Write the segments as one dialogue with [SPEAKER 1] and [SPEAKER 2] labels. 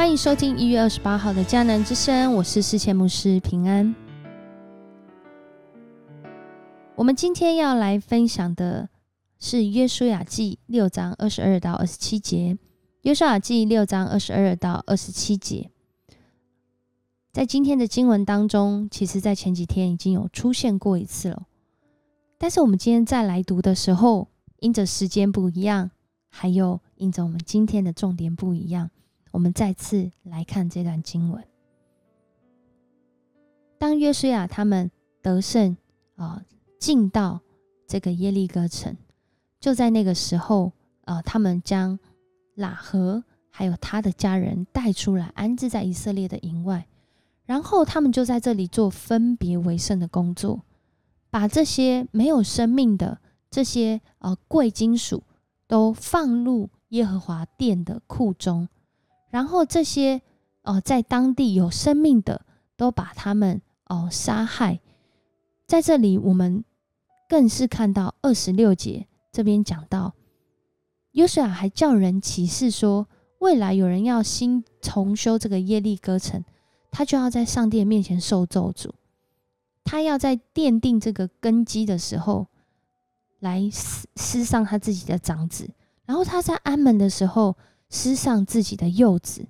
[SPEAKER 1] 欢迎收听一月二十八号的迦南之声，我是世界牧师平安。我们今天要来分享的是约书亚记六章二十二到二十七节。约书亚记六章二十二到二十七节，在今天的经文当中，其实在前几天已经有出现过一次了。但是我们今天再来读的时候，因着时间不一样，还有因着我们今天的重点不一样。我们再次来看这段经文。当约书亚他们得胜啊，进到这个耶利哥城，就在那个时候啊，他们将喇合还有他的家人带出来，安置在以色列的营外，然后他们就在这里做分别为圣的工作，把这些没有生命的这些呃贵金属都放入耶和华殿的库中。然后这些哦，在当地有生命的，都把他们哦杀害。在这里，我们更是看到二十六节这边讲到，约书亚还叫人启示说，未来有人要新重修这个耶利哥城，他就要在上帝面前受咒诅。他要在奠定这个根基的时候，来撕撕上他自己的长子，然后他在安门的时候。施上自己的幼子，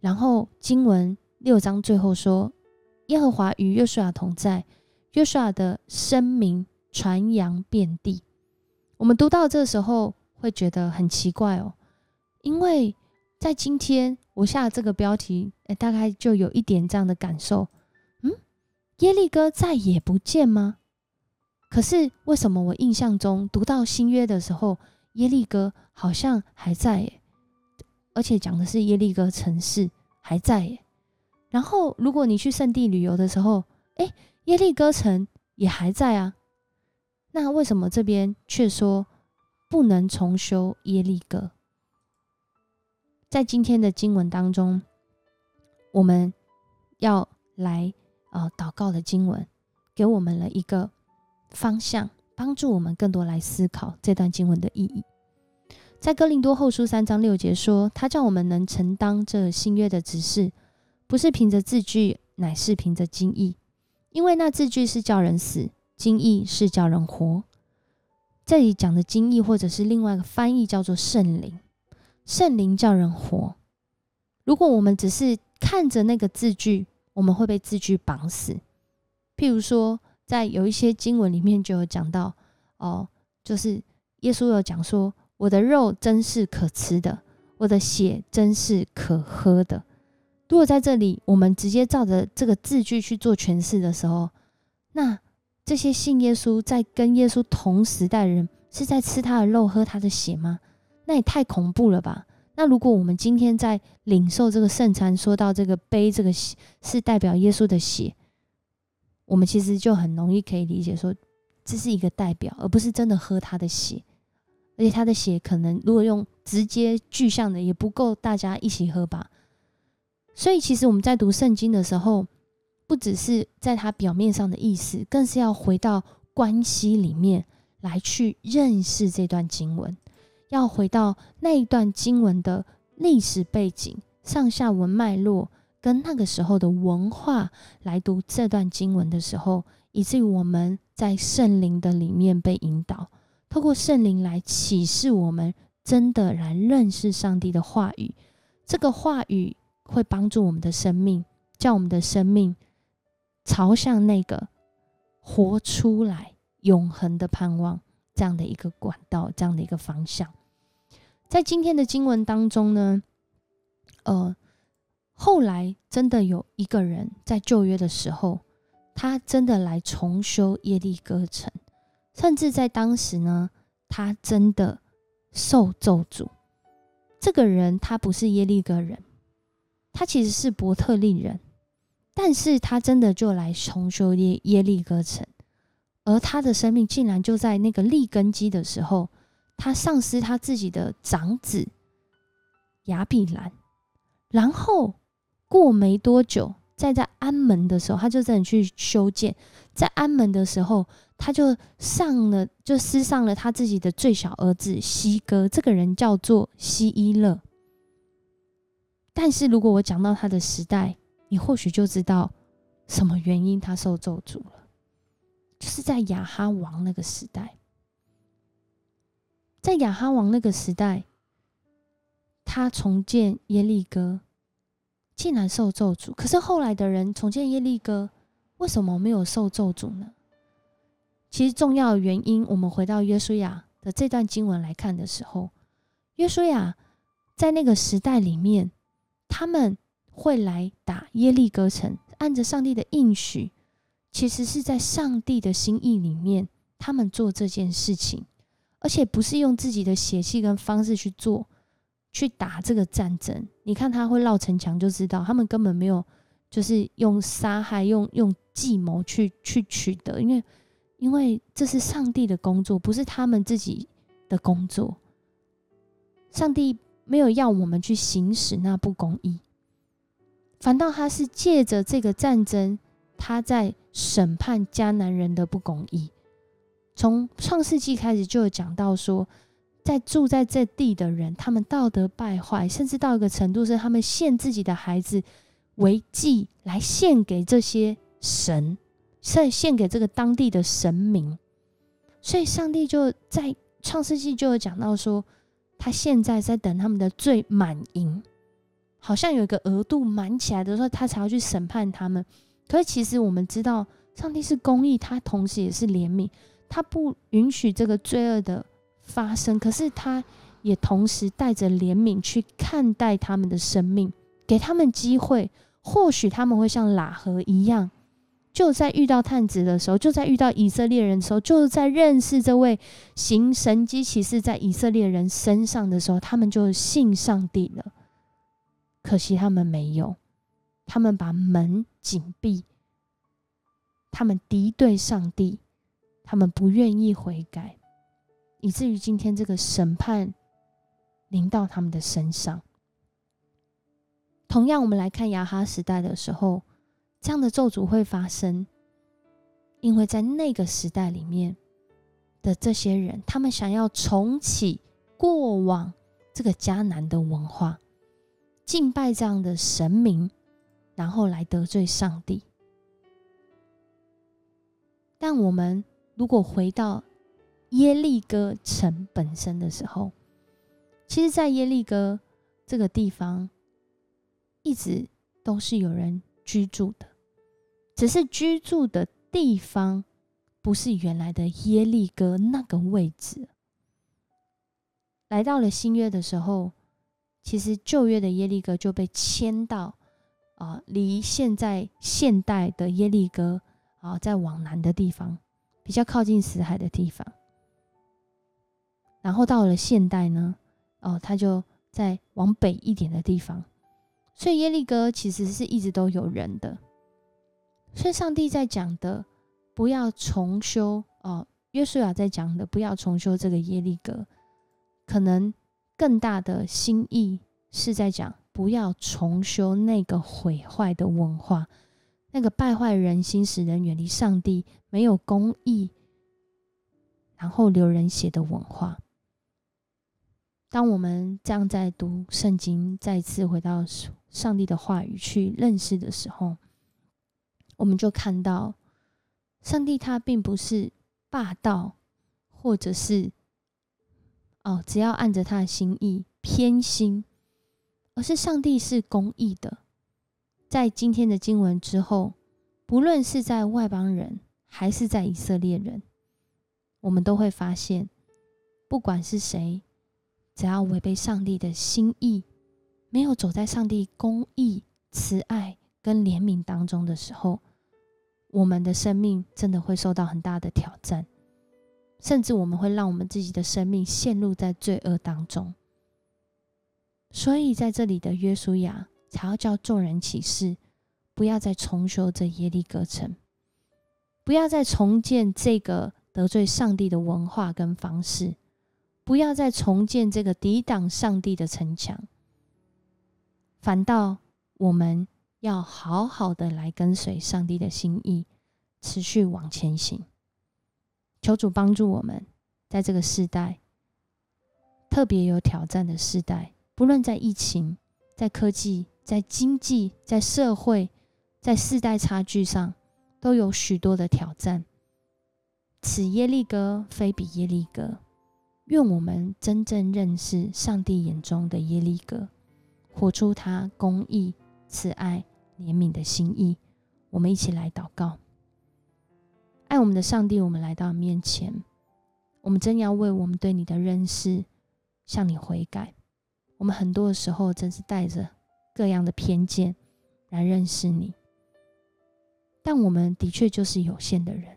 [SPEAKER 1] 然后经文六章最后说：“耶和华与约书亚同在，约书亚的声名传扬遍地。”我们读到这时候会觉得很奇怪哦，因为在今天我下这个标题，哎，大概就有一点这样的感受。嗯，耶利哥再也不见吗？可是为什么我印象中读到新约的时候，耶利哥好像还在？耶？而且讲的是耶利哥城市还在耶，然后如果你去圣地旅游的时候，哎，耶利哥城也还在啊。那为什么这边却说不能重修耶利哥？在今天的经文当中，我们要来呃祷告的经文，给我们了一个方向，帮助我们更多来思考这段经文的意义。在哥林多后书三章六节说：“他叫我们能承担这新约的指示，不是凭着字句，乃是凭着经意。因为那字句是叫人死，经意是叫人活。这里讲的经意，或者是另外一个翻译叫做圣灵，圣灵叫人活。如果我们只是看着那个字句，我们会被字句绑死。譬如说，在有一些经文里面就有讲到，哦，就是耶稣有讲说。”我的肉真是可吃的，我的血真是可喝的。如果在这里，我们直接照着这个字句去做诠释的时候，那这些信耶稣在跟耶稣同时代的人是在吃他的肉、喝他的血吗？那也太恐怖了吧！那如果我们今天在领受这个圣餐，说到这个杯，这个是代表耶稣的血，我们其实就很容易可以理解说，这是一个代表，而不是真的喝他的血。而且他的血可能如果用直接具象的也不够大家一起喝吧。所以其实我们在读圣经的时候，不只是在它表面上的意思，更是要回到关系里面来去认识这段经文，要回到那一段经文的历史背景、上下文脉络跟那个时候的文化来读这段经文的时候，以至于我们在圣灵的里面被引导。透过圣灵来启示我们，真的来认识上帝的话语。这个话语会帮助我们的生命，叫我们的生命朝向那个活出来永恒的盼望这样的一个管道，这样的一个方向。在今天的经文当中呢，呃，后来真的有一个人在旧约的时候，他真的来重修耶利哥城。甚至在当时呢，他真的受咒诅。这个人他不是耶利哥人，他其实是伯特利人，但是他真的就来重修耶耶利哥城，而他的生命竟然就在那个立根基的时候，他丧失他自己的长子亚比兰，然后过没多久，在在安门的时候，他就真的去修建，在安门的时候。他就上了，就撕上了他自己的最小儿子西哥。这个人叫做西伊勒。但是如果我讲到他的时代，你或许就知道什么原因他受咒诅了，就是在亚哈王那个时代，在亚哈王那个时代，他重建耶利哥，竟然受咒诅。可是后来的人重建耶利哥，为什么没有受咒诅呢？其实重要的原因，我们回到约书亚的这段经文来看的时候，约书亚在那个时代里面。他们会来打耶利哥城，按着上帝的应许，其实是在上帝的心意里面，他们做这件事情，而且不是用自己的血气跟方式去做，去打这个战争。你看他会绕城墙，就知道他们根本没有，就是用杀害、用用计谋去去取得，因为因为这是上帝的工作，不是他们自己的工作。上帝。没有要我们去行使那不公义，反倒他是借着这个战争，他在审判迦南人的不公义。从创世纪开始就有讲到说，在住在这地的人，他们道德败坏，甚至到一个程度是他们献自己的孩子为祭来献给这些神，献献给这个当地的神明。所以上帝就在创世纪就有讲到说。他现在在等他们的罪满盈，好像有一个额度满起来的时候，他才要去审判他们。可是其实我们知道，上帝是公义，他同时也是怜悯，他不允许这个罪恶的发生。可是他也同时带着怜悯去看待他们的生命，给他们机会，或许他们会像喇合一样。就在遇到探子的时候，就在遇到以色列人的时候，就是在认识这位行神机骑士在以色列人身上的时候，他们就信上帝了。可惜他们没有，他们把门紧闭，他们敌对上帝，他们不愿意悔改，以至于今天这个审判临到他们的身上。同样，我们来看亚哈时代的时候。这样的咒诅会发生，因为在那个时代里面的这些人，他们想要重启过往这个迦南的文化，敬拜这样的神明，然后来得罪上帝。但我们如果回到耶利哥城本身的时候，其实，在耶利哥这个地方，一直都是有人居住的。只是居住的地方不是原来的耶利哥那个位置。来到了新约的时候，其实旧约的耶利哥就被迁到啊，离现在现代的耶利哥啊，在往南的地方，比较靠近死海的地方。然后到了现代呢，哦，他就在往北一点的地方，所以耶利哥其实是一直都有人的。所以，上帝在讲的，不要重修哦。约书亚在讲的，不要重修这个耶利哥。可能更大的心意是在讲，不要重修那个毁坏的文化，那个败坏人心、使人远离上帝、没有公义，然后流人血的文化。当我们这样在读圣经，再次回到上帝的话语去认识的时候，我们就看到，上帝他并不是霸道，或者是哦，只要按着他的心意偏心，而是上帝是公义的。在今天的经文之后，不论是在外邦人还是在以色列人，我们都会发现，不管是谁，只要违背上帝的心意，没有走在上帝公义、慈爱跟怜悯当中的时候，我们的生命真的会受到很大的挑战，甚至我们会让我们自己的生命陷入在罪恶当中。所以在这里的约书亚才要叫众人起誓，不要再重修这耶利哥城，不要再重建这个得罪上帝的文化跟方式，不要再重建这个抵挡上帝的城墙，反倒我们。要好好的来跟随上帝的心意，持续往前行。求主帮助我们，在这个时代特别有挑战的时代，不论在疫情，在科技、在经济、在社会、在世代差距上，都有许多的挑战。此耶利哥非彼耶利哥，愿我们真正认识上帝眼中的耶利哥，活出他公义、慈爱、怜悯的心意。我们一起来祷告，爱我们的上帝，我们来到你面前，我们真要为我们对你的认识向你悔改。我们很多的时候，真是带着各样的偏见来认识你，但我们的确就是有限的人。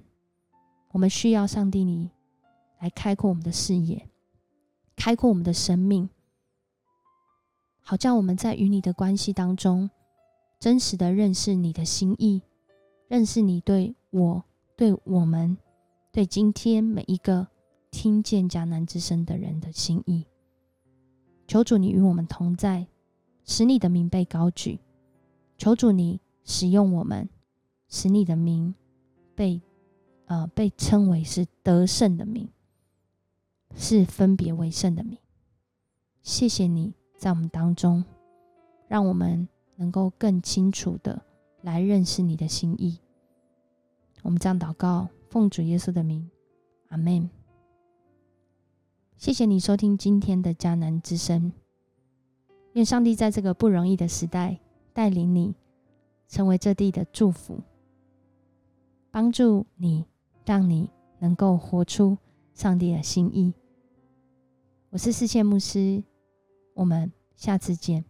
[SPEAKER 1] 我们需要上帝你来开阔我们的视野，开阔我们的生命，好叫我们在与你的关系当中，真实的认识你的心意，认识你对我、对我们、对今天每一个听见迦南之声的人的心意。求主你与我们同在，使你的名被高举。求主你使用我们，使你的名被呃被称为是得胜的名，是分别为圣的名。谢谢你在我们当中，让我们能够更清楚的来认识你的心意。我们这样祷告，奉主耶稣的名，阿门。谢谢你收听今天的迦南之声。愿上帝在这个不容易的时代带领你，成为这地的祝福，帮助你，让你能够活出上帝的心意。我是世界牧师，我们下次见。